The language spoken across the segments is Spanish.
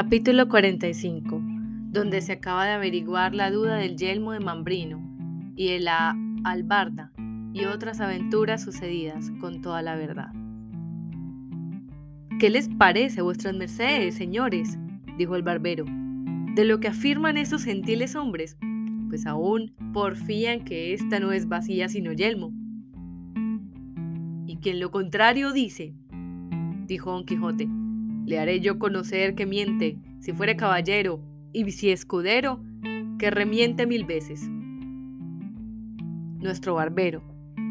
Capítulo 45, donde se acaba de averiguar la duda del yelmo de Mambrino y de la albarda y otras aventuras sucedidas con toda la verdad. ¿Qué les parece, vuestras mercedes, señores? dijo el barbero, de lo que afirman esos gentiles hombres, pues aún porfían que esta no es vacía sino yelmo. Y quien lo contrario dice, dijo Don Quijote, le haré yo conocer que miente, si fuere caballero, y si escudero, que remiente mil veces. Nuestro barbero,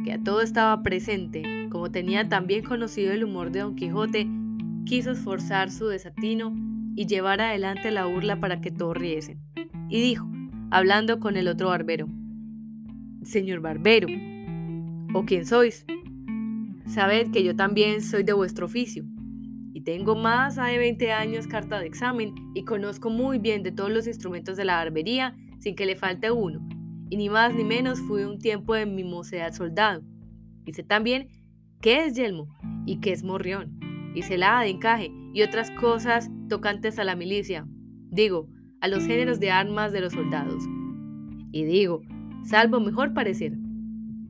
que a todo estaba presente, como tenía también conocido el humor de Don Quijote, quiso esforzar su desatino y llevar adelante la burla para que todos riesen. Y dijo, hablando con el otro barbero, Señor barbero, ¿o quién sois? Sabed que yo también soy de vuestro oficio, tengo más de 20 años carta de examen y conozco muy bien de todos los instrumentos de la barbería sin que le falte uno, y ni más ni menos fui un tiempo de mi mocedad soldado. Y sé también qué es yelmo y qué es morrión, y celada de encaje y otras cosas tocantes a la milicia, digo, a los géneros de armas de los soldados. Y digo, salvo mejor parecer,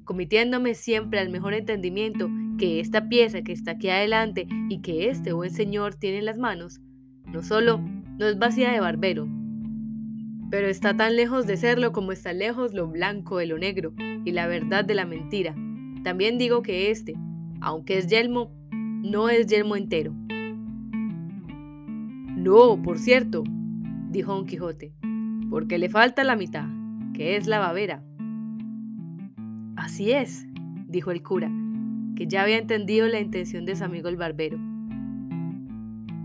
comitiéndome siempre al mejor entendimiento que esta pieza que está aquí adelante y que este buen señor tiene en las manos, no solo no es vacía de barbero, pero está tan lejos de serlo como está lejos lo blanco de lo negro y la verdad de la mentira. También digo que este, aunque es yelmo, no es yelmo entero. No, por cierto, dijo Don Quijote, porque le falta la mitad, que es la babera. Así es, dijo el cura, que ya había entendido la intención de su amigo el barbero.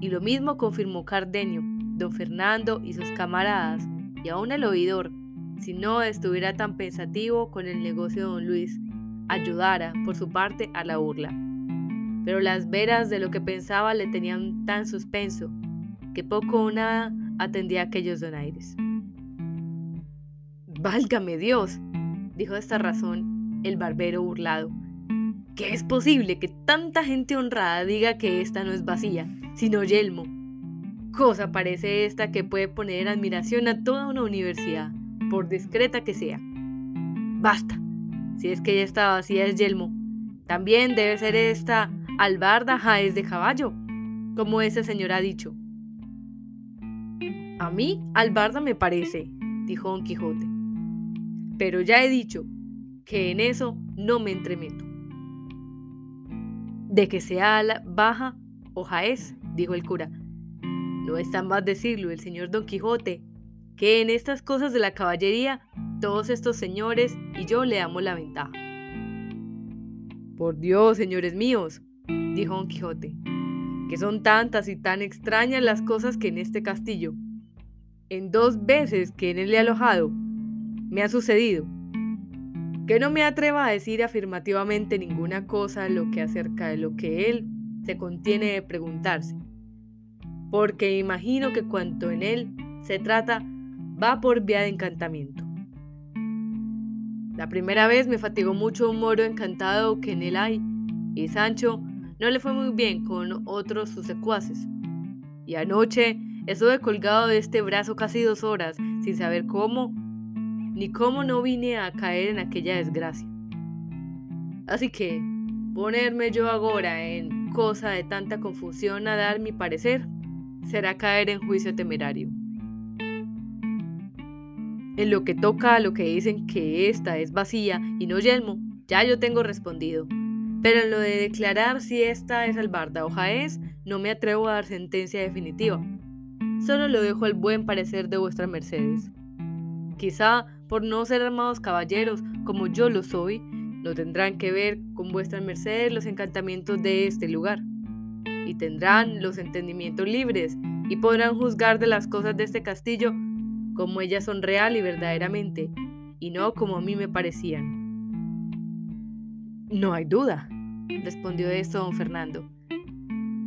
Y lo mismo confirmó Cardenio, don Fernando y sus camaradas, y aún el oidor, si no estuviera tan pensativo con el negocio de don Luis, ayudara, por su parte, a la burla. Pero las veras de lo que pensaba le tenían tan suspenso, que poco o nada atendía a aquellos donaires. Válgame Dios, dijo de esta razón el barbero burlado, ¿Qué es posible que tanta gente honrada diga que esta no es vacía, sino yelmo. Cosa parece esta que puede poner admiración a toda una universidad, por discreta que sea. Basta, si es que esta vacía es yelmo, también debe ser esta albarda jaez de caballo, como ese señor ha dicho. A mí albarda me parece, dijo Don Quijote, pero ya he dicho que en eso no me entremeto. De que sea baja o jaez, dijo el cura. No está más decirlo el señor Don Quijote, que en estas cosas de la caballería todos estos señores y yo le damos la ventaja. Por Dios, señores míos, dijo Don Quijote, que son tantas y tan extrañas las cosas que en este castillo, en dos veces que en él he alojado, me ha sucedido que no me atreva a decir afirmativamente ninguna cosa lo que acerca de lo que él se contiene de preguntarse, porque imagino que cuanto en él se trata va por vía de encantamiento. La primera vez me fatigó mucho un moro encantado que en él hay, y Sancho no le fue muy bien con otros sus secuaces. Y anoche estuve colgado de este brazo casi dos horas, sin saber cómo ni cómo no vine a caer en aquella desgracia. Así que ponerme yo ahora en cosa de tanta confusión a dar mi parecer será caer en juicio temerario. En lo que toca a lo que dicen que esta es vacía y no yelmo, ya yo tengo respondido. Pero en lo de declarar si esta es albarda o jaez, no me atrevo a dar sentencia definitiva. Solo lo dejo al buen parecer de vuestras mercedes. Quizá por no ser armados caballeros como yo lo soy, no tendrán que ver con vuestras mercedes los encantamientos de este lugar, y tendrán los entendimientos libres, y podrán juzgar de las cosas de este castillo como ellas son real y verdaderamente, y no como a mí me parecían. No hay duda, respondió esto don Fernando,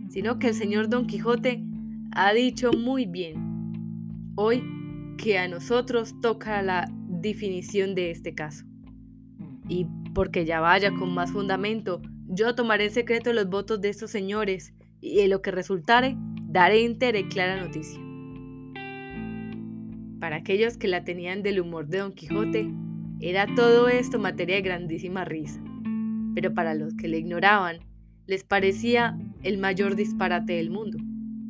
sino que el señor Don Quijote ha dicho muy bien hoy que a nosotros toca la definición de este caso. Y porque ya vaya con más fundamento, yo tomaré en secreto los votos de estos señores y en lo que resultare daré entera y clara noticia. Para aquellos que la tenían del humor de Don Quijote, era todo esto materia de grandísima risa. Pero para los que le ignoraban, les parecía el mayor disparate del mundo,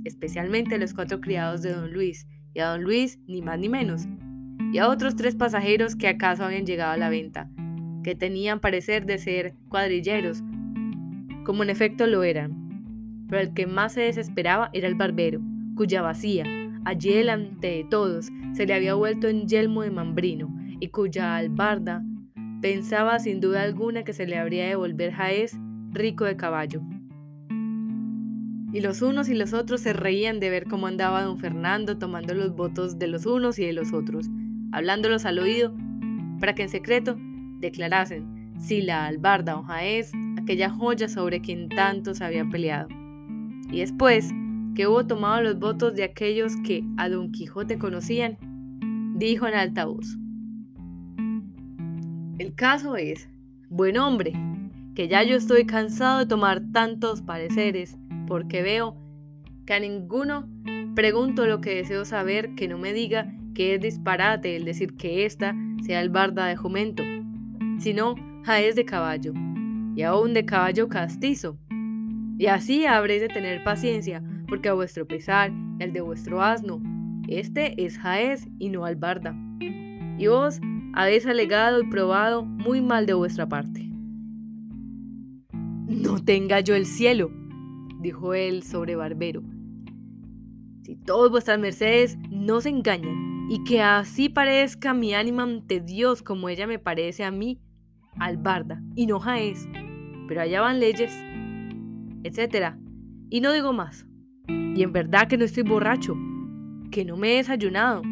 especialmente los cuatro criados de Don Luis, y a Don Luis ni más ni menos, y a otros tres pasajeros que acaso habían llegado a la venta, que tenían parecer de ser cuadrilleros, como en efecto lo eran. Pero el que más se desesperaba era el barbero, cuya vacía, allí delante de todos, se le había vuelto en yelmo de mambrino, y cuya albarda pensaba sin duda alguna que se le habría de volver jaez rico de caballo. Y los unos y los otros se reían de ver cómo andaba don Fernando tomando los votos de los unos y de los otros, hablándolos al oído, para que en secreto declarasen si la albarda o jaez, aquella joya sobre quien tantos habían peleado. Y después que hubo tomado los votos de aquellos que a Don Quijote conocían, dijo en alta voz. El caso es, buen hombre, que ya yo estoy cansado de tomar tantos pareceres, porque veo que a ninguno pregunto lo que deseo saber que no me diga que es disparate el decir que ésta sea el barda de jumento, sino jaez de caballo, y aún de caballo castizo. Y así habréis de tener paciencia, porque a vuestro pesar al de vuestro asno, este es jaez y no albarda. Y vos habéis alegado y probado muy mal de vuestra parte. No tenga yo el cielo, dijo él sobre Barbero. Si todos vuestras mercedes no se engañan, y que así parezca mi ánima ante Dios como ella me parece a mí, albarda, y no jaez, pero allá van leyes, etc. Y no digo más. Y en verdad que no estoy borracho, que no me he desayunado,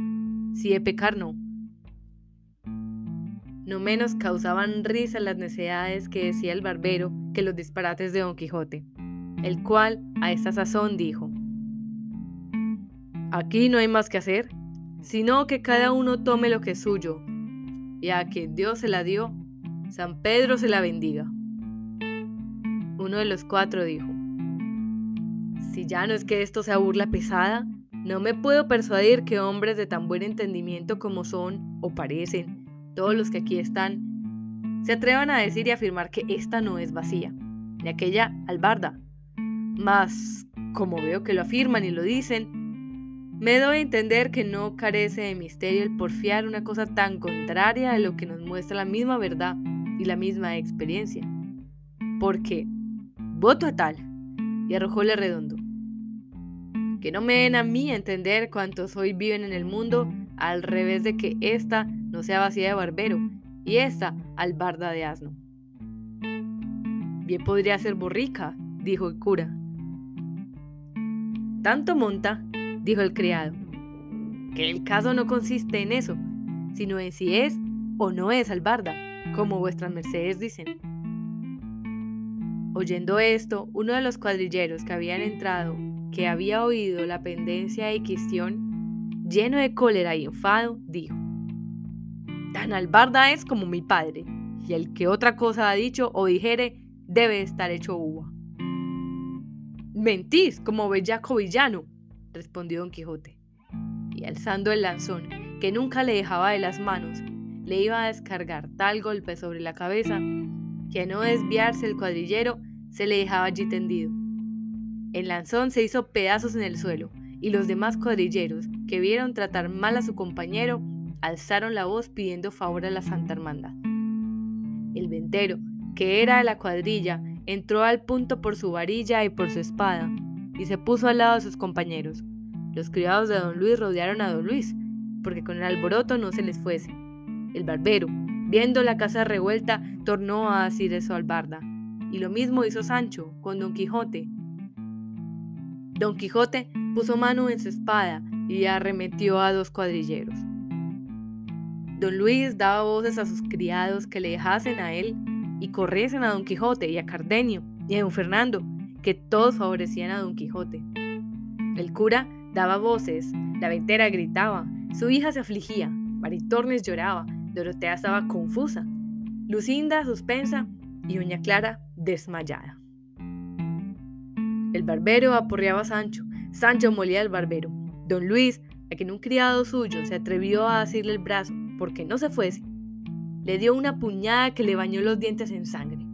si de pecar no. No menos causaban risa las necesidades que decía el barbero que los disparates de Don Quijote, el cual a esta sazón dijo, Aquí no hay más que hacer, sino que cada uno tome lo que es suyo, y a quien Dios se la dio, San Pedro se la bendiga. Uno de los cuatro dijo, Si ya no es que esto sea burla pesada, no me puedo persuadir que hombres de tan buen entendimiento como son o parecen, todos los que aquí están, se atrevan a decir y afirmar que esta no es vacía, ni aquella albarda. Mas, como veo que lo afirman y lo dicen, me doy a entender que no carece de misterio el porfiar una cosa tan contraria a lo que nos muestra la misma verdad y la misma experiencia. Porque, voto a tal, y arrojóle redondo. Que no me den a mí a entender cuántos hoy viven en el mundo al revés de que ésta no sea vacía de barbero, y esta albarda de asno. Bien podría ser borrica, dijo el cura. Tanto monta, dijo el criado, que el caso no consiste en eso, sino en si es o no es albarda, como vuestras mercedes dicen. Oyendo esto, uno de los cuadrilleros que habían entrado, que había oído la pendencia y cuestión, lleno de cólera y enfado, dijo, Tan albarda es como mi padre, y el que otra cosa ha dicho o dijere debe estar hecho uva. Mentís como bellaco villano, respondió don Quijote, y alzando el lanzón, que nunca le dejaba de las manos, le iba a descargar tal golpe sobre la cabeza que a no desviarse el cuadrillero se le dejaba allí tendido. El lanzón se hizo pedazos en el suelo, y los demás cuadrilleros, que vieron tratar mal a su compañero, alzaron la voz pidiendo favor a la Santa Hermandad. El ventero, que era de la cuadrilla, entró al punto por su varilla y por su espada, y se puso al lado de sus compañeros. Los criados de don Luis rodearon a don Luis, porque con el alboroto no se les fuese. El barbero, viendo la casa revuelta, tornó a decir eso al barda, y lo mismo hizo Sancho con don Quijote. Don Quijote puso mano en su espada y arremetió a dos cuadrilleros. Don Luis daba voces a sus criados que le dejasen a él y corriesen a Don Quijote y a Cardenio y a Don Fernando, que todos favorecían a Don Quijote. El cura daba voces, la ventera gritaba, su hija se afligía, Maritornes lloraba, Dorotea estaba confusa, Lucinda suspensa y Doña Clara desmayada. El barbero aporreaba a Sancho, Sancho molía al barbero, Don Luis a quien un criado suyo se atrevió a asirle el brazo porque no se fuese, le dio una puñada que le bañó los dientes en sangre.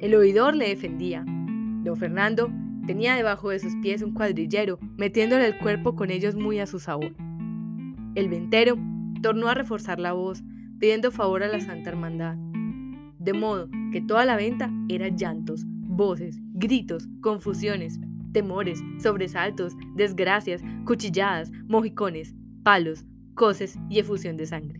El oidor le defendía. Don Fernando tenía debajo de sus pies un cuadrillero, metiéndole el cuerpo con ellos muy a su sabor. El ventero tornó a reforzar la voz, pidiendo favor a la Santa Hermandad. De modo que toda la venta era llantos, voces, gritos, confusiones, temores, sobresaltos, desgracias, cuchilladas, mojicones, palos, coces y efusión de sangre.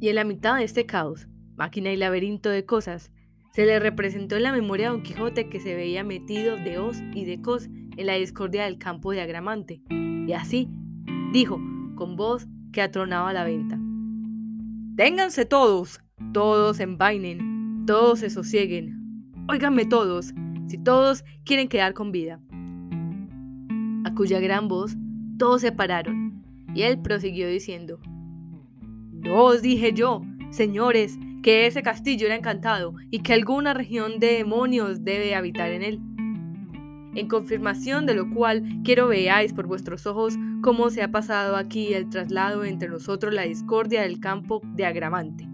Y en la mitad de este caos, máquina y laberinto de cosas, se le representó en la memoria a Don Quijote que se veía metido de hoz y de cos en la discordia del campo de Agramante. Y así, dijo, con voz que atronaba la venta. Ténganse todos, todos envainen, todos se sosieguen. Óiganme todos, si todos quieren quedar con vida. A cuya gran voz todos se pararon, y él prosiguió diciendo, No os dije yo, señores, que ese castillo era encantado y que alguna región de demonios debe habitar en él. En confirmación de lo cual quiero veáis por vuestros ojos cómo se ha pasado aquí el traslado entre nosotros la discordia del campo de Agramante.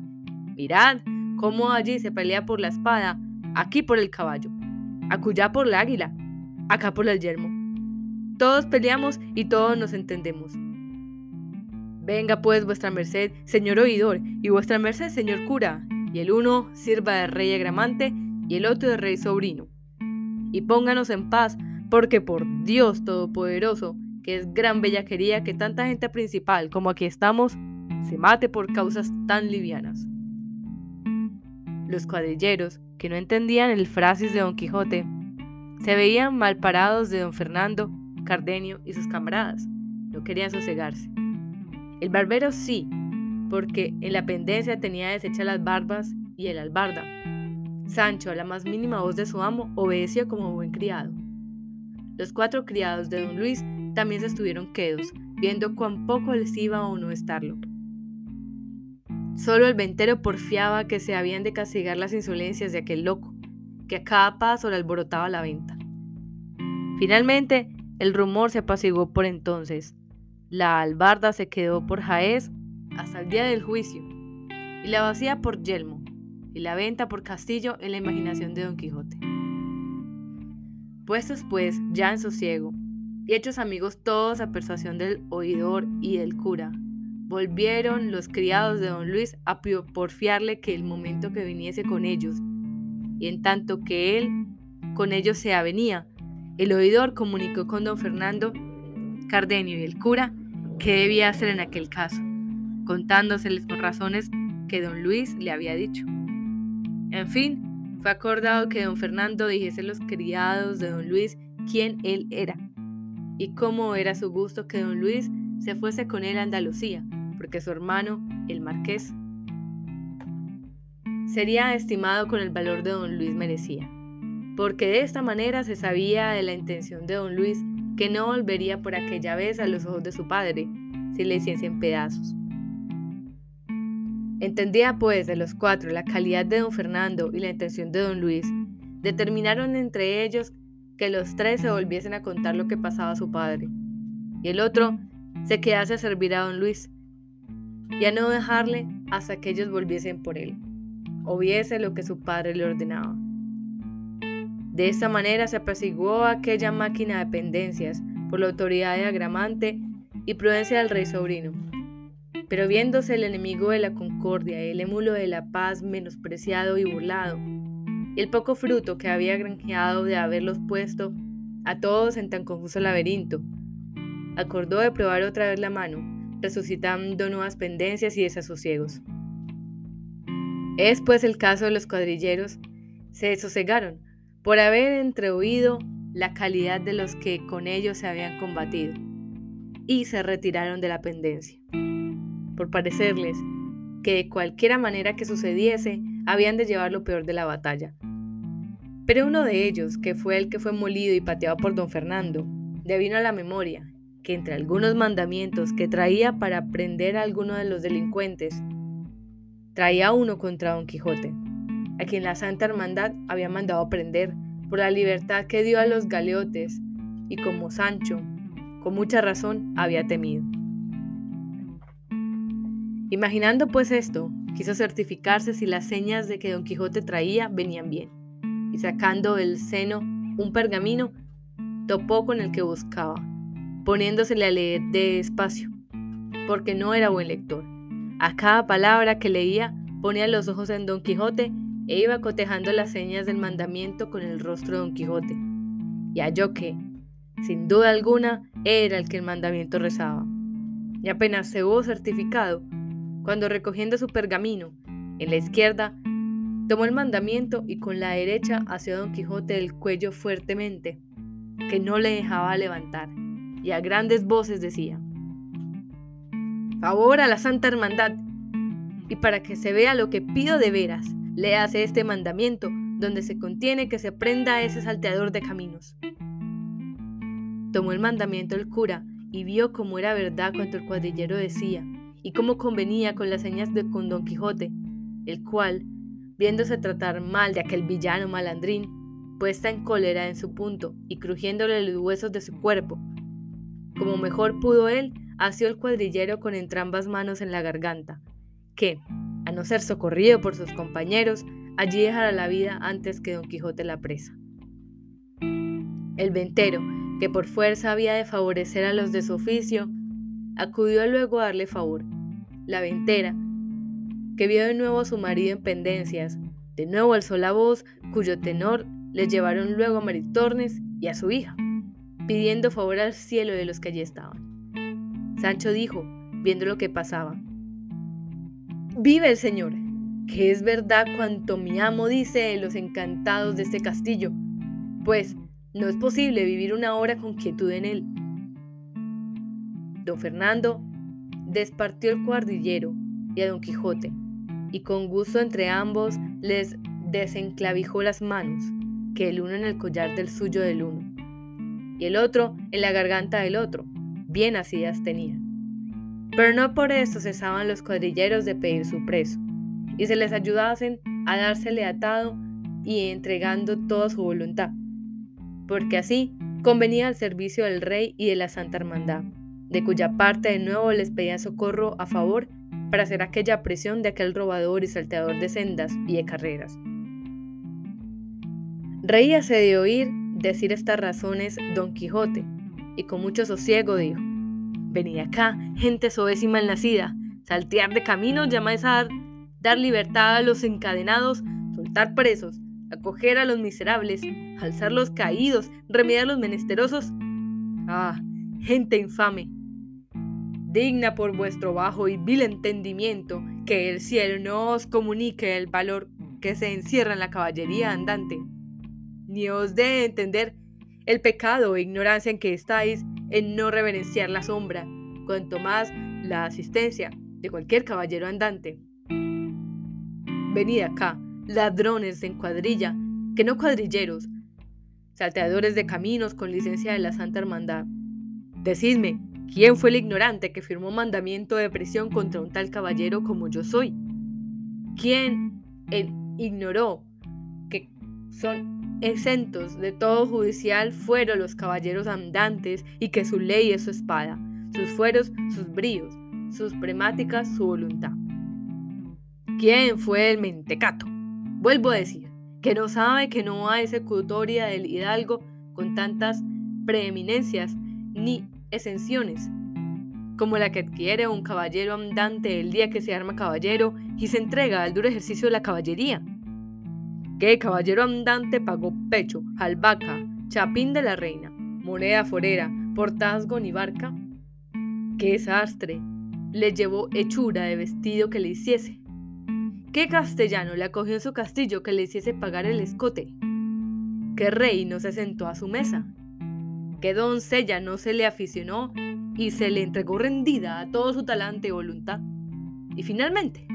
Mirad cómo allí se pelea por la espada, aquí por el caballo, acullá por la águila, acá por el yermo. Todos peleamos y todos nos entendemos. Venga pues vuestra merced, señor oidor, y vuestra merced, señor cura, y el uno sirva de rey agramante y el otro de rey sobrino. Y pónganos en paz, porque por Dios Todopoderoso, que es gran bellaquería que tanta gente principal como aquí estamos, se mate por causas tan livianas. Los cuadrilleros, que no entendían el frasis de Don Quijote, se veían mal parados de Don Fernando, Cardenio y sus camaradas. No querían sosegarse. El barbero sí, porque en la pendencia tenía deshechas las barbas y el albarda. Sancho, a la más mínima voz de su amo, obedecía como buen criado. Los cuatro criados de don Luis también se estuvieron quedos, viendo cuán poco les iba o no estarlo. Solo el ventero porfiaba que se habían de castigar las insolencias de aquel loco, que a cada paso le alborotaba la venta. Finalmente, el rumor se apaciguó por entonces, la albarda se quedó por Jaez hasta el día del juicio, y la vacía por Yelmo, y la venta por Castillo en la imaginación de Don Quijote. Puestos pues ya en sosiego, y hechos amigos todos a persuasión del oidor y del cura, volvieron los criados de don Luis a porfiarle que el momento que viniese con ellos, y en tanto que él con ellos se avenía, el oidor comunicó con don Fernando Cardenio y el cura qué debía hacer en aquel caso, contándoseles con razones que don Luis le había dicho. En fin, fue acordado que don Fernando dijese a los criados de don Luis quién él era y cómo era su gusto que don Luis se fuese con él a Andalucía, porque su hermano, el marqués, sería estimado con el valor de don Luis merecía, porque de esta manera se sabía de la intención de don Luis que no volvería por aquella vez a los ojos de su padre si le hiciese en pedazos. Entendía pues de los cuatro la calidad de don Fernando y la intención de don Luis. Determinaron entre ellos que los tres se volviesen a contar lo que pasaba a su padre, y el otro se quedase a servir a don Luis, y a no dejarle hasta que ellos volviesen por él, o viese lo que su padre le ordenaba. De esta manera se apaciguó aquella máquina de pendencias por la autoridad de Agramante y prudencia del rey sobrino. Pero viéndose el enemigo de la concordia y el émulo de la paz menospreciado y burlado, y el poco fruto que había granjeado de haberlos puesto a todos en tan confuso laberinto, acordó de probar otra vez la mano, resucitando nuevas pendencias y desasosiegos. Es pues el caso de los cuadrilleros, se sosegaron, por haber entreoído la calidad de los que con ellos se habían combatido, y se retiraron de la pendencia, por parecerles que de cualquiera manera que sucediese, habían de llevar lo peor de la batalla. Pero uno de ellos, que fue el que fue molido y pateado por don Fernando, le vino a la memoria que entre algunos mandamientos que traía para prender a alguno de los delincuentes, traía uno contra don Quijote, a quien la Santa Hermandad había mandado prender por la libertad que dio a los galeotes, y como Sancho, con mucha razón había temido. Imaginando pues esto, quiso certificarse si las señas de que Don Quijote traía venían bien, y sacando del seno un pergamino, topó con el que buscaba, poniéndosele a leer despacio, porque no era buen lector. A cada palabra que leía ponía los ojos en Don Quijote e iba cotejando las señas del mandamiento con el rostro de Don Quijote, y halló que, sin duda alguna, era el que el mandamiento rezaba. Y apenas se hubo certificado, cuando recogiendo su pergamino, en la izquierda, tomó el mandamiento y con la derecha hacia Don Quijote del cuello fuertemente, que no le dejaba levantar, y a grandes voces decía, Favor a la Santa Hermandad, y para que se vea lo que pido de veras, le hace este mandamiento, donde se contiene que se prenda a ese salteador de caminos. Tomó el mandamiento el cura y vio cómo era verdad cuanto el cuadrillero decía, y cómo convenía con las señas de con Don Quijote, el cual, viéndose tratar mal de aquel villano malandrín, puesta en cólera en su punto y crujiéndole los huesos de su cuerpo, como mejor pudo él, asió el cuadrillero con entrambas manos en la garganta, que, a no ser socorrido por sus compañeros, allí dejara la vida antes que Don Quijote la presa. El ventero, que por fuerza había de favorecer a los de su oficio, acudió luego a darle favor, la ventera, que vio de nuevo a su marido en pendencias, de nuevo alzó la voz, cuyo tenor le llevaron luego a Maritornes y a su hija, pidiendo favor al cielo de los que allí estaban. Sancho dijo, viendo lo que pasaba, Vive el Señor, que es verdad cuanto mi amo dice de los encantados de este castillo, pues no es posible vivir una hora con quietud en él. Don Fernando despartió el cuardillero y a Don Quijote, y con gusto entre ambos les desenclavijó las manos, que el uno en el collar del suyo del uno, y el otro en la garganta del otro, bien asidas tenían. Pero no por eso cesaban los cuadrilleros de pedir su preso, y se les ayudasen a dársele atado y entregando toda su voluntad, porque así convenía al servicio del rey y de la Santa Hermandad de cuya parte de nuevo les pedían socorro a favor para hacer aquella presión de aquel robador y salteador de sendas y de carreras. Reíase de oír decir estas razones Don Quijote, y con mucho sosiego dijo, Venid acá, gente soez y malnacida, saltear de camino llamáis a dar, dar libertad a los encadenados, soltar presos, acoger a los miserables, alzar los caídos, remediar los menesterosos. Ah, gente infame, digna por vuestro bajo y vil entendimiento, que el cielo no os comunique el valor que se encierra en la caballería andante, ni os dé entender el pecado e ignorancia en que estáis en no reverenciar la sombra, cuanto más la asistencia de cualquier caballero andante. Venid acá, ladrones en cuadrilla, que no cuadrilleros, salteadores de caminos con licencia de la Santa Hermandad. Decidme, ¿Quién fue el ignorante que firmó mandamiento de prisión contra un tal caballero como yo soy? ¿Quién ignoró que son exentos de todo judicial fueron los caballeros andantes y que su ley es su espada, sus fueros sus bríos, sus premáticas su voluntad? ¿Quién fue el mentecato? Vuelvo a decir, que no sabe que no hay ejecutoria del hidalgo con tantas preeminencias ni exenciones, como la que adquiere un caballero andante el día que se arma caballero y se entrega al duro ejercicio de la caballería. ¿Qué caballero andante pagó pecho, albahaca, chapín de la reina, moneda forera, portazgo ni barca? ¿Qué sastre le llevó hechura de vestido que le hiciese? ¿Qué castellano le acogió en su castillo que le hiciese pagar el escote? ¿Qué rey no se sentó a su mesa? que doncella no se le aficionó y se le entregó rendida a todo su talante y voluntad. Y finalmente,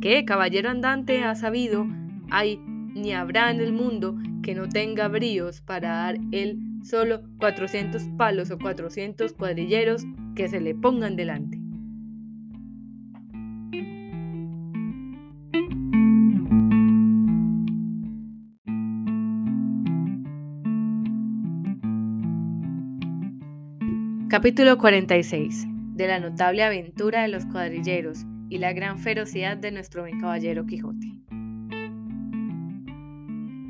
¿qué caballero andante ha sabido, hay ni habrá en el mundo que no tenga bríos para dar él solo 400 palos o 400 cuadrilleros que se le pongan delante? Capítulo 46 de la notable aventura de los cuadrilleros y la gran ferocidad de nuestro buen caballero Quijote.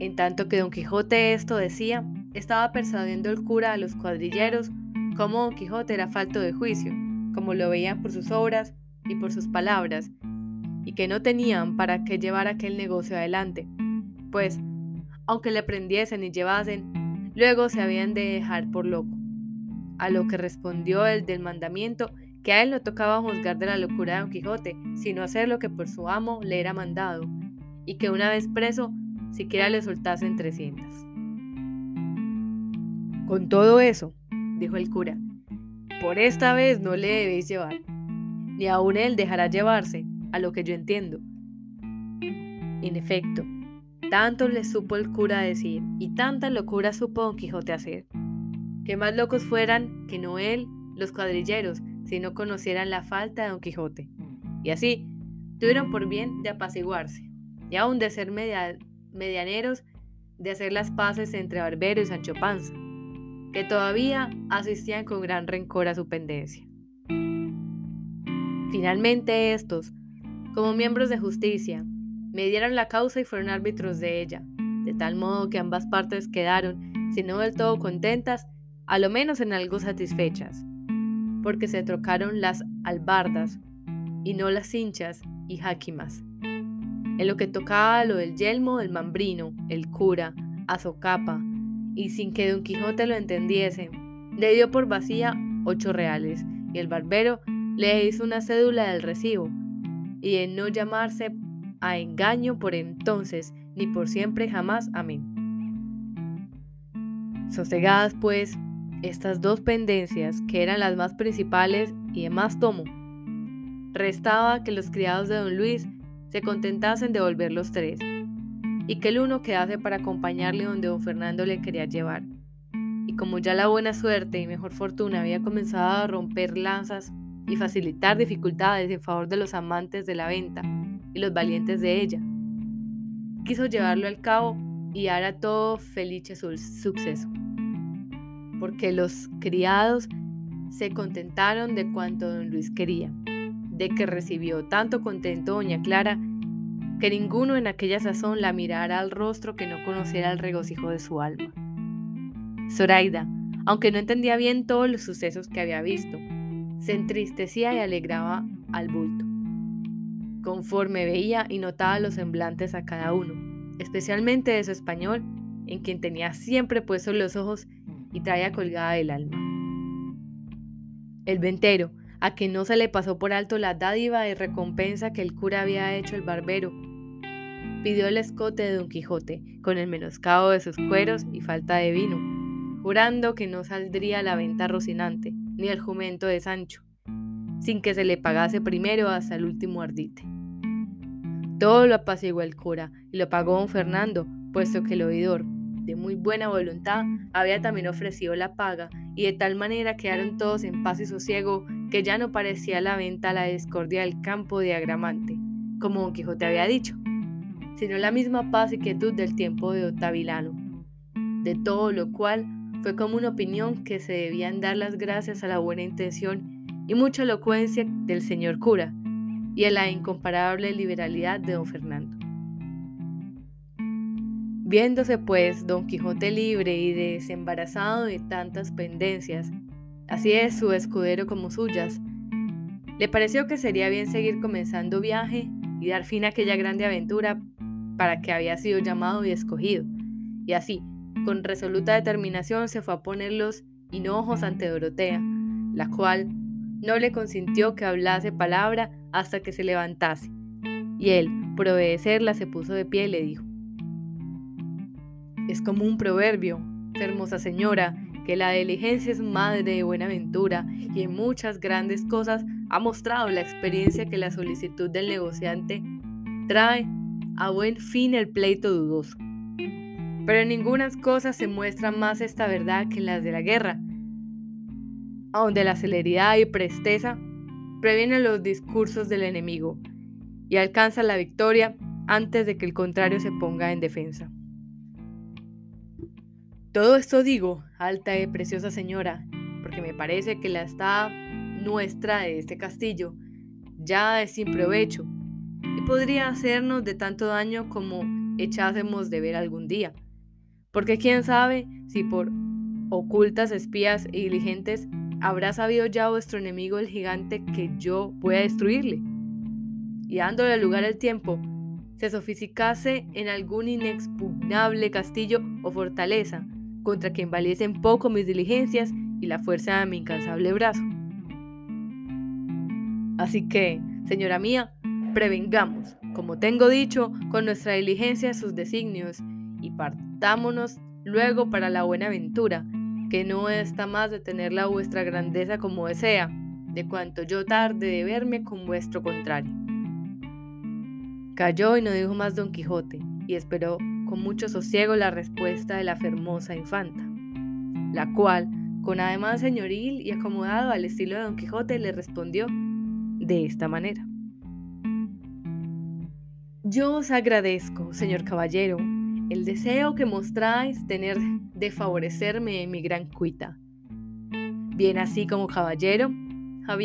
En tanto que don Quijote esto decía, estaba persuadiendo el cura a los cuadrilleros como don Quijote era falto de juicio, como lo veían por sus obras y por sus palabras, y que no tenían para qué llevar aquel negocio adelante, pues, aunque le prendiesen y llevasen, luego se habían de dejar por loco. A lo que respondió el del mandamiento, que a él no tocaba juzgar de la locura de Don Quijote, sino hacer lo que por su amo le era mandado, y que una vez preso, siquiera le soltasen trescientas. Con todo eso, dijo el cura, por esta vez no le debéis llevar, ni aun él dejará llevarse, a lo que yo entiendo. En efecto, tanto le supo el cura decir, y tanta locura supo Don Quijote hacer, que más locos fueran que no él, los cuadrilleros, si no conocieran la falta de Don Quijote. Y así, tuvieron por bien de apaciguarse, y aún de ser medianeros, de hacer las paces entre Barbero y Sancho Panza, que todavía asistían con gran rencor a su pendencia. Finalmente estos, como miembros de justicia, mediaron la causa y fueron árbitros de ella, de tal modo que ambas partes quedaron, si no del todo contentas, a lo menos en algo satisfechas, porque se trocaron las albardas y no las hinchas y jáquimas. En lo que tocaba lo del yelmo del mambrino, el cura, azocapa, y sin que don Quijote lo entendiese, le dio por vacía ocho reales, y el barbero le hizo una cédula del recibo, y en no llamarse a engaño por entonces, ni por siempre jamás. Amén. Sosegadas, pues, estas dos pendencias, que eran las más principales y de más tomo, restaba que los criados de don Luis se contentasen de volver los tres, y que el uno quedase para acompañarle donde don Fernando le quería llevar. Y como ya la buena suerte y mejor fortuna había comenzado a romper lanzas y facilitar dificultades en favor de los amantes de la venta y los valientes de ella, quiso llevarlo al cabo y hará todo feliz suceso porque los criados se contentaron de cuanto don Luis quería, de que recibió tanto contento doña Clara que ninguno en aquella sazón la mirara al rostro que no conociera el regocijo de su alma. Zoraida, aunque no entendía bien todos los sucesos que había visto, se entristecía y alegraba al bulto, conforme veía y notaba los semblantes a cada uno, especialmente de su español, en quien tenía siempre puestos los ojos y traía colgada el alma. El ventero, a quien no se le pasó por alto la dádiva y recompensa que el cura había hecho el barbero, pidió el escote de Don Quijote, con el menoscabo de sus cueros y falta de vino, jurando que no saldría la venta Rocinante, ni el jumento de Sancho, sin que se le pagase primero hasta el último ardite. Todo lo apaciguó el cura y lo pagó don Fernando, puesto que el oidor, de muy buena voluntad, había también ofrecido la paga, y de tal manera quedaron todos en paz y sosiego que ya no parecía la venta la discordia del campo de Agramante, como Don Quijote había dicho, sino la misma paz y quietud del tiempo de Otavilano. De todo lo cual fue como una opinión que se debían dar las gracias a la buena intención y mucha elocuencia del señor cura, y a la incomparable liberalidad de don Fernando. Viéndose pues don Quijote libre y desembarazado de tantas pendencias, así es su escudero como suyas, le pareció que sería bien seguir comenzando viaje y dar fin a aquella grande aventura para que había sido llamado y escogido. Y así, con resoluta determinación, se fue a poner los hinojos ante Dorotea, la cual no le consintió que hablase palabra hasta que se levantase. Y él, por obedecerla, se puso de pie y le dijo, es como un proverbio, hermosa señora, que la diligencia es madre de buena aventura y en muchas grandes cosas ha mostrado la experiencia que la solicitud del negociante trae a buen fin el pleito dudoso. Pero en ninguna cosa se muestra más esta verdad que en las de la guerra, donde la celeridad y presteza previenen los discursos del enemigo y alcanza la victoria antes de que el contrario se ponga en defensa. Todo esto digo, alta y preciosa señora, porque me parece que la está nuestra de este castillo ya es sin provecho y podría hacernos de tanto daño como echásemos de ver algún día. Porque quién sabe si por ocultas espías y diligentes habrá sabido ya vuestro enemigo el gigante que yo voy a destruirle. Y dándole lugar al tiempo, se sofisticase en algún inexpugnable castillo o fortaleza, contra quien valiesen poco mis diligencias y la fuerza de mi incansable brazo. Así que, señora mía, prevengamos, como tengo dicho, con nuestra diligencia sus designios y partámonos luego para la buena aventura, que no está más de tenerla vuestra grandeza como desea, de cuanto yo tarde de verme con vuestro contrario. Cayó y no dijo más don Quijote, y esperó con mucho sosiego la respuesta de la fermosa infanta, la cual, con ademán señoril y acomodado al estilo de don Quijote, le respondió de esta manera. Yo os agradezco, señor caballero, el deseo que mostráis tener de favorecerme en mi gran cuita. Bien así como caballero, a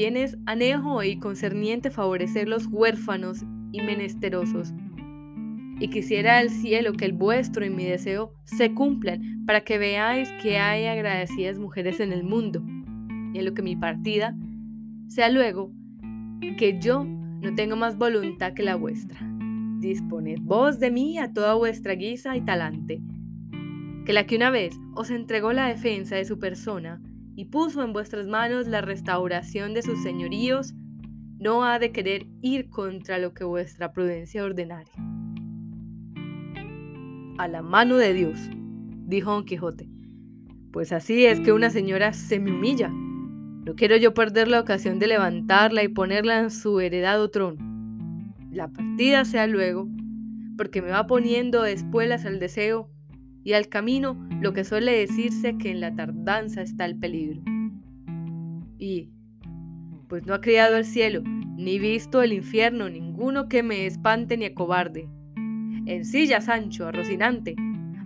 anejo y concerniente favorecer los huérfanos y menesterosos. Y quisiera al cielo que el vuestro y mi deseo se cumplan para que veáis que hay agradecidas mujeres en el mundo, y en lo que mi partida sea luego que yo no tengo más voluntad que la vuestra. Disponed vos de mí a toda vuestra guisa y talante, que la que una vez os entregó la defensa de su persona y puso en vuestras manos la restauración de sus señoríos, no ha de querer ir contra lo que vuestra prudencia ordenare. A la mano de Dios, dijo Don Quijote, pues así es que una señora se me humilla. No quiero yo perder la ocasión de levantarla y ponerla en su heredado trono la partida sea luego, porque me va poniendo espuelas al deseo y al camino lo que suele decirse que en la tardanza está el peligro. Y, pues no ha criado el cielo, ni visto el infierno ninguno que me espante ni acobarde. En silla, Sancho, a Rocinante,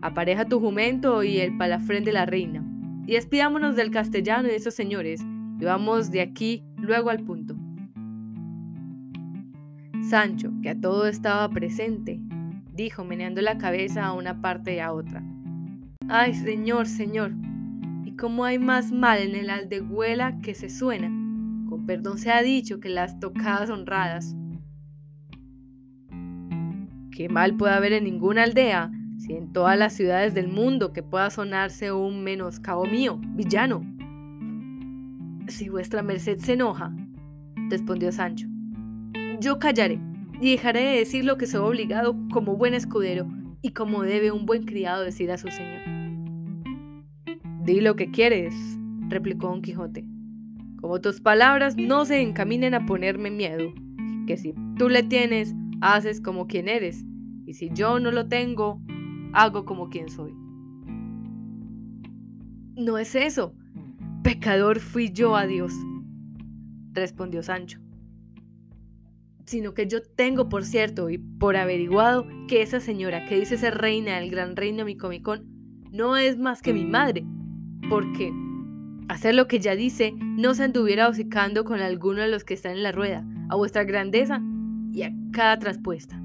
apareja tu jumento y el palafrén de la reina, y despidámonos del castellano y de esos señores, y vamos de aquí luego al punto. Sancho, que a todo estaba presente, dijo meneando la cabeza a una parte y a otra. Ay, señor, señor, ¿y cómo hay más mal en el aldehuela que se suena? Con perdón se ha dicho que las tocadas honradas. ¿Qué mal puede haber en ninguna aldea, si en todas las ciudades del mundo que pueda sonarse un menoscabo mío, villano? Si vuestra merced se enoja, respondió Sancho, yo callaré y dejaré de decir lo que soy obligado como buen escudero y como debe un buen criado decir a su señor. Di lo que quieres, replicó Don Quijote, como tus palabras no se encaminen a ponerme miedo, que si tú le tienes, haces como quien eres, y si yo no lo tengo, hago como quien soy. No es eso, pecador fui yo a Dios, respondió Sancho sino que yo tengo por cierto y por averiguado que esa señora que dice ser reina del gran reino Micomicón no es más que mi madre, porque hacer lo que ella dice no se anduviera hocicando con alguno de los que están en la rueda, a vuestra grandeza y a cada traspuesta.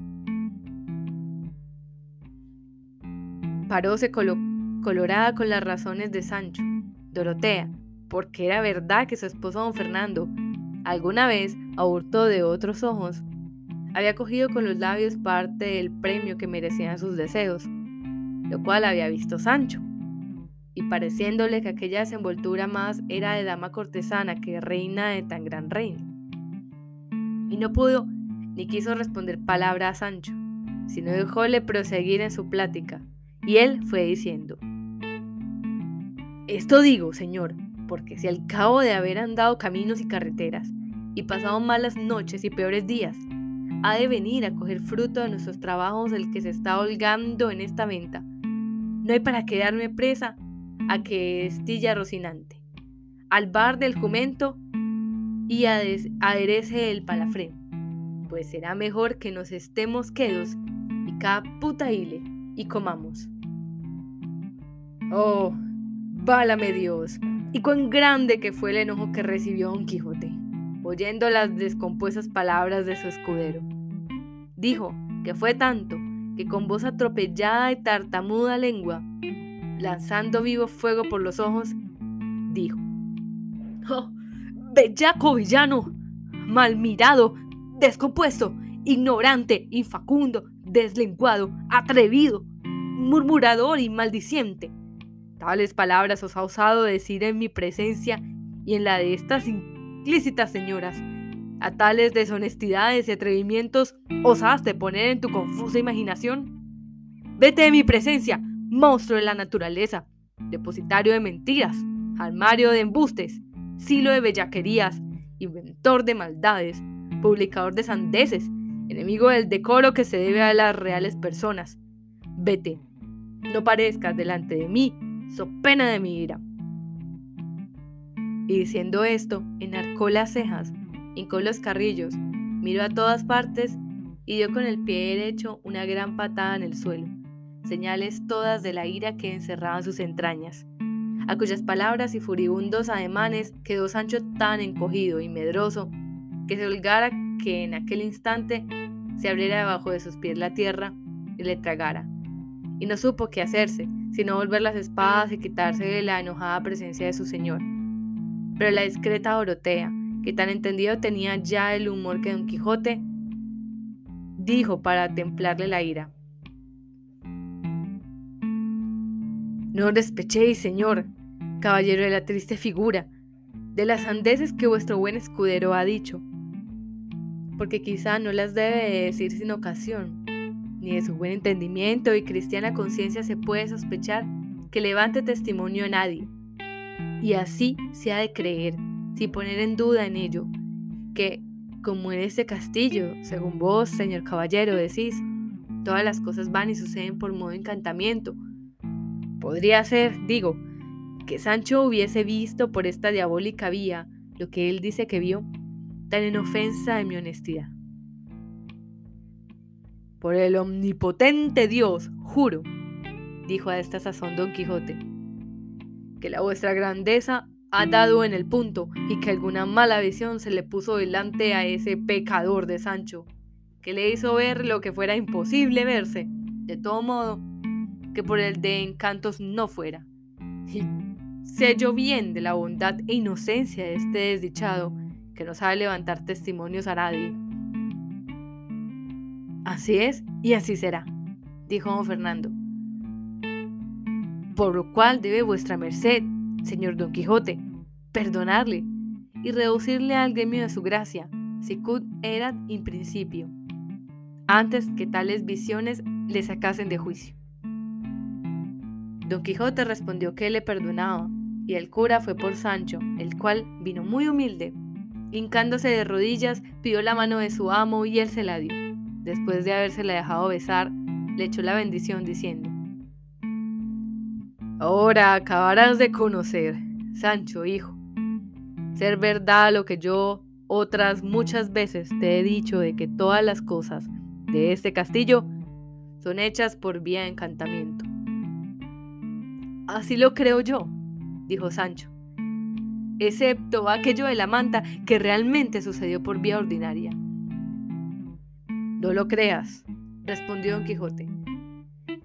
Paróse colorada con las razones de Sancho, Dorotea, porque era verdad que su esposo don Fernando alguna vez, a hurto de otros ojos, había cogido con los labios parte del premio que merecían sus deseos, lo cual había visto Sancho, y pareciéndole que aquella desenvoltura más era de dama cortesana que reina de tan gran reino. Y no pudo ni quiso responder palabra a Sancho, sino dejóle proseguir en su plática, y él fue diciendo, Esto digo, señor, porque si al cabo de haber andado caminos y carreteras y pasado malas noches y peores días, ha de venir a coger fruto de nuestros trabajos el que se está holgando en esta venta, no hay para quedarme presa a que estilla Rocinante, al bar del jumento y aderece el palafrén, pues será mejor que nos estemos quedos y cada puta hile y comamos. Oh, válame Dios, Y cuán grande que fue el enojo que recibió Don Quijote, oyendo las descompuestas palabras de su escudero. Dijo que fue tanto que con voz atropellada y tartamuda lengua, lanzando vivo fuego por los ojos, dijo, ¡Oh, bellaco villano! Mal mirado, descompuesto, ignorante, infacundo, deslenguado, atrevido, murmurador y maldiciente. Tales palabras os ha osado decir en mi presencia y en la de estas implícitas señoras. A tales deshonestidades y atrevimientos osaste poner en tu confusa imaginación. Vete de mi presencia, monstruo de la naturaleza, depositario de mentiras, armario de embustes, silo de bellaquerías, inventor de maldades, publicador de sandeces, enemigo del decoro que se debe a las reales personas. Vete, no parezcas delante de mí, so pena de mi ira. Y diciendo esto, enarcó las cejas, hincó los carrillos, miró a todas partes y dio con el pie derecho una gran patada en el suelo, señales todas de la ira que encerraban sus entrañas, a cuyas palabras y furibundos ademanes quedó Sancho tan encogido y medroso que se holgara que en aquel instante se abriera debajo de sus pies la tierra y le tragara. Y no supo qué hacerse, sino volver las espadas y quitarse de la enojada presencia de su señor. Pero la discreta Dorotea, que tan entendido tenía ya el humor que Don Quijote, dijo para templarle la ira. No despechéis, señor, caballero de la triste figura, de las andeses que vuestro buen escudero ha dicho, porque quizá no las debe decir sin ocasión, ni de su buen entendimiento y cristiana conciencia se puede sospechar que levante testimonio a nadie. Y así se ha de creer, sin poner en duda en ello, que, como en este castillo, según vos, señor caballero, decís, todas las cosas van y suceden por modo de encantamiento. Podría ser, digo, que Sancho hubiese visto por esta diabólica vía lo que él dice que vio, tan en ofensa de mi honestidad. Por el omnipotente Dios, juro, dijo a esta sazón Don Quijote, que la vuestra grandeza ha dado en el punto y que alguna mala visión se le puso delante a ese pecador de Sancho, que le hizo ver lo que fuera imposible verse, de todo modo, que por el de encantos no fuera. Y sé yo bien de la bondad e inocencia de este desdichado, que no sabe levantar testimonios a nadie. Así es y así será, dijo don Fernando. Por lo cual debe vuestra merced, señor Don Quijote, perdonarle y reducirle al gremio de su gracia, sicut erat in principio, antes que tales visiones le sacasen de juicio. Don Quijote respondió que le perdonaba, y el cura fue por Sancho, el cual vino muy humilde Hincándose de rodillas, pidió la mano de su amo y él se la dio. Después de habérsela dejado besar, le echó la bendición diciendo, Ahora acabarás de conocer, Sancho, hijo, ser verdad lo que yo otras muchas veces te he dicho de que todas las cosas de este castillo son hechas por vía encantamiento. Así lo creo yo, dijo Sancho excepto aquello de la manta que realmente sucedió por vía ordinaria. No lo creas, respondió don Quijote,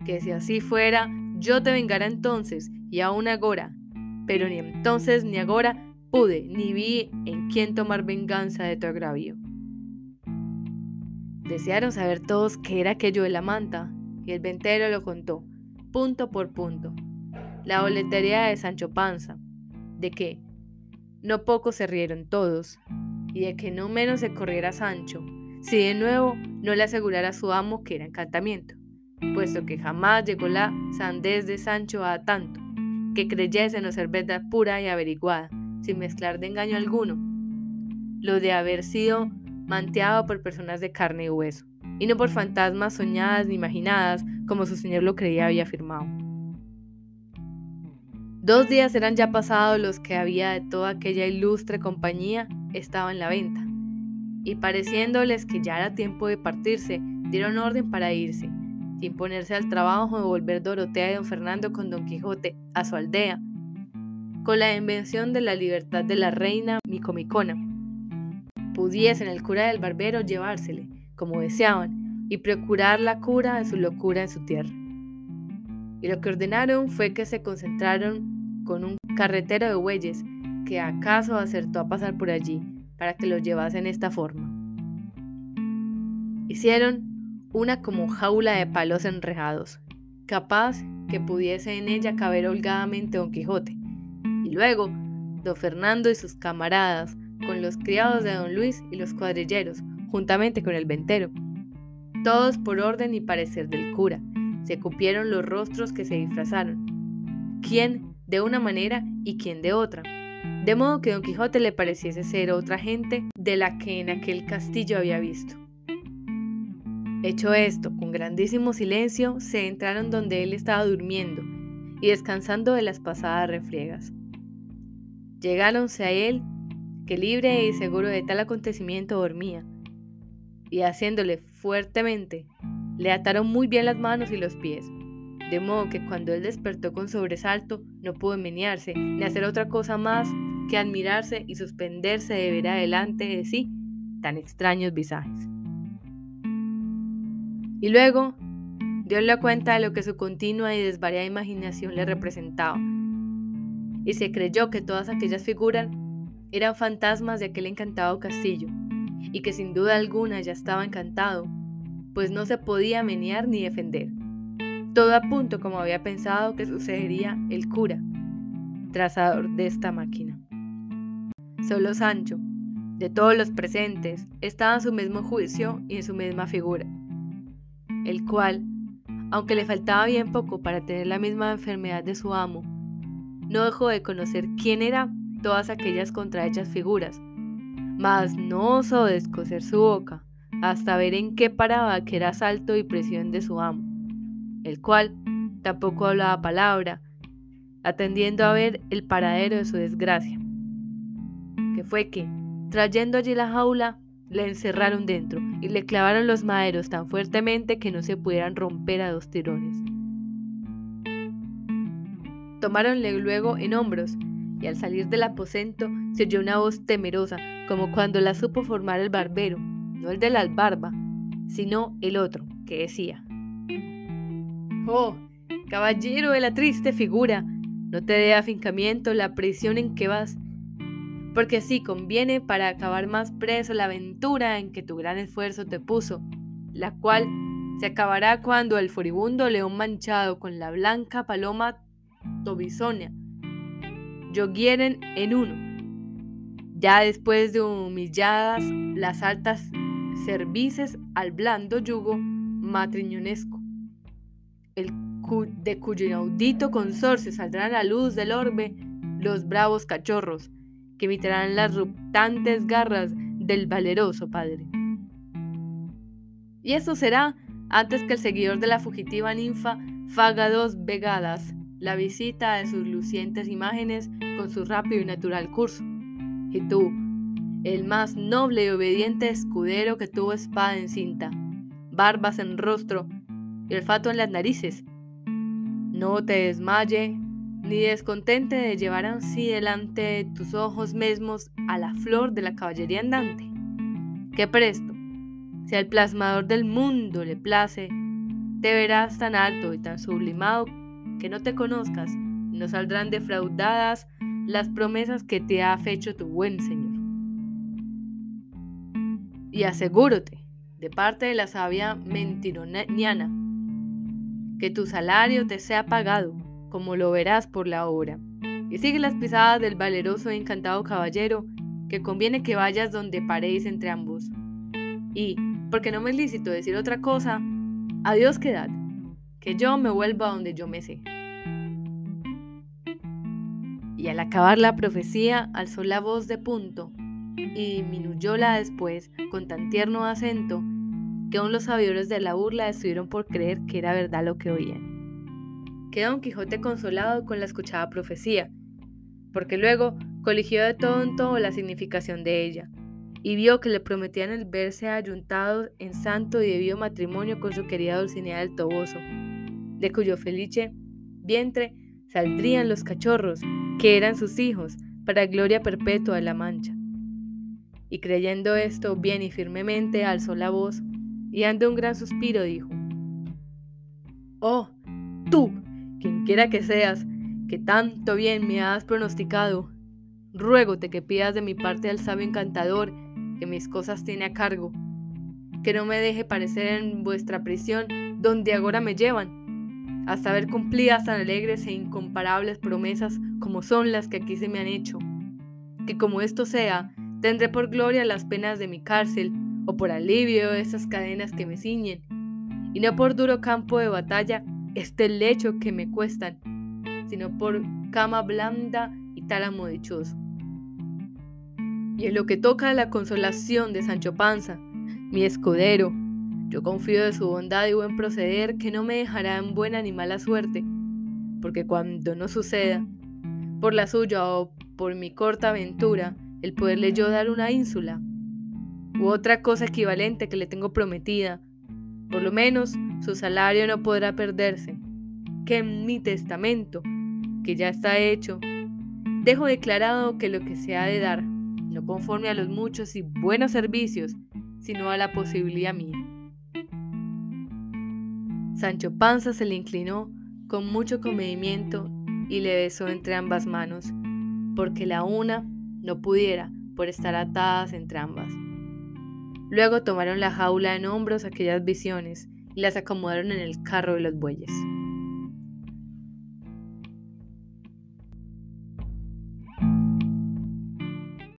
que si así fuera, yo te vengara entonces y aún agora, pero ni entonces ni agora pude ni vi en quién tomar venganza de tu agravio. Desearon saber todos qué era aquello de la manta, y el ventero lo contó, punto por punto. La boletería de Sancho Panza, de que, no poco se rieron todos, y de que no menos se corriera Sancho, si de nuevo no le asegurara su amo que era encantamiento, puesto que jamás llegó la sandez de Sancho a tanto, que creyese no ser verdad pura y averiguada, sin mezclar de engaño alguno, lo de haber sido manteado por personas de carne y hueso, y no por fantasmas soñadas ni imaginadas, como su señor lo creía había afirmado. Dos días eran ya pasados los que había de toda aquella ilustre compañía estaba en la venta, y pareciéndoles que ya era tiempo de partirse, dieron orden para irse, sin ponerse al trabajo de volver Dorotea y don Fernando con don Quijote a su aldea, con la invención de la libertad de la reina Micomicona. Pudiesen el cura del barbero llevársele, como deseaban, y procurar la cura de su locura en su tierra. Y lo que ordenaron fue que se concentraron con un carretero de bueyes que acaso acertó a pasar por allí para que lo llevasen esta forma. Hicieron una como jaula de palos enrejados, capaz que pudiese en ella caber holgadamente Don Quijote. Y luego, don Fernando y sus camaradas, con los criados de don Luis y los cuadrilleros, juntamente con el ventero. Todos por orden y parecer del cura, se cupieron los rostros que se disfrazaron, quién de una manera y quién de otra, de modo que don Quijote le pareciese ser otra gente de la que en aquel castillo había visto. Hecho esto, con grandísimo silencio, se entraron donde él estaba durmiendo y descansando de las pasadas refriegas. Llegáronse a él, que libre y seguro de tal acontecimiento dormía, y haciéndole fuertemente, le ataron muy bien las manos y los pies, de modo que cuando él despertó con sobresalto no pudo menearse ni hacer otra cosa más que admirarse y suspenderse de ver adelante de sí tan extraños visajes. Y luego dio cuenta de lo que su continua y desvariada imaginación le representaba, y se creyó que todas aquellas figuras eran fantasmas de aquel encantado castillo, y que sin duda alguna ya estaba encantado, pues no se podía menear ni defender. Todo a punto como había pensado que sucedería el cura, trazador de esta máquina. Solo Sancho, de todos los presentes, estaba en su mismo juicio y en su misma figura el cual, aunque le faltaba bien poco para tener la misma enfermedad de su amo, no dejó de conocer quién eran todas aquellas contrahechas figuras, mas no osó descoser su boca hasta ver en qué paraba que era asalto y presión de su amo, el cual tampoco hablaba palabra, atendiendo a ver el paradero de su desgracia, que fue que, trayendo allí la jaula, le encerraron dentro y le clavaron los maderos tan fuertemente que no se pudieran romper a dos tirones. Tomáronle luego en hombros y al salir del aposento se oyó una voz temerosa, como cuando la supo formar el barbero, no el de la albarba, sino el otro, que decía, Oh, caballero de la triste figura, no te dé afincamiento la prisión en que vas, porque así conviene para acabar más preso la aventura en que tu gran esfuerzo te puso, la cual se acabará cuando el furibundo león manchado con la blanca paloma tobisonia yoguieren en uno. Ya después de humilladas las altas cervices al blando yugo matriñonesco, el de cuyo inaudito consorcio saldrán a la luz del orbe los bravos cachorros, que evitarán las ruptantes garras del valeroso padre. Y eso será antes que el seguidor de la fugitiva ninfa faga dos vegadas la visita de sus lucientes imágenes con su rápido y natural curso. Y tú, el más noble y obediente escudero que tuvo espada en cinta, barbas en rostro y olfato en las narices, no te desmaye ni descontente de llevar así delante de tus ojos mismos a la flor de la caballería andante. Que presto, si al plasmador del mundo le place, te verás tan alto y tan sublimado que no te conozcas y no saldrán defraudadas las promesas que te ha hecho tu buen Señor. Y asegúrote, de parte de la sabia mentironiana, que tu salario te sea pagado como lo verás por la obra. Y sigue las pisadas del valeroso y encantado caballero, que conviene que vayas donde paréis entre ambos. Y, porque no me es lícito decir otra cosa, adiós quedad, que yo me vuelva donde yo me sé. Y al acabar la profecía, alzó la voz de punto y disminuyóla después con tan tierno acento que aún los sabidores de la burla estuvieron por creer que era verdad lo que oían. Quedó Don Quijote consolado con la escuchada profecía, porque luego coligió de todo en todo la significación de ella, y vio que le prometían el verse ayuntados en santo y debido matrimonio con su querida Dulcinea del Toboso, de cuyo felice vientre saldrían los cachorros, que eran sus hijos, para gloria perpetua de la Mancha. Y creyendo esto bien y firmemente, alzó la voz y ante un gran suspiro dijo, Oh, tú, quien quiera que seas, que tanto bien me has pronosticado, ruégote que pidas de mi parte al sabio encantador que mis cosas tiene a cargo, que no me deje parecer en vuestra prisión donde ahora me llevan, hasta ver cumplidas tan alegres e incomparables promesas como son las que aquí se me han hecho. Que como esto sea, tendré por gloria las penas de mi cárcel, o por alivio de esas cadenas que me ciñen, y no por duro campo de batalla este lecho que me cuestan, sino por cama blanda y tálamo dichoso. Y en lo que toca a la consolación de Sancho Panza, mi escudero, yo confío de su bondad y buen proceder que no me dejará en buena ni mala suerte, porque cuando no suceda, por la suya o por mi corta aventura, el poderle yo dar una ínsula, u otra cosa equivalente que le tengo prometida, por lo menos su salario no podrá perderse, que en mi testamento, que ya está hecho, dejo declarado que lo que se ha de dar, no conforme a los muchos y buenos servicios, sino a la posibilidad mía. Sancho Panza se le inclinó con mucho comedimiento y le besó entre ambas manos, porque la una no pudiera por estar atadas entre ambas. Luego tomaron la jaula en hombros aquellas visiones y las acomodaron en el carro de los bueyes.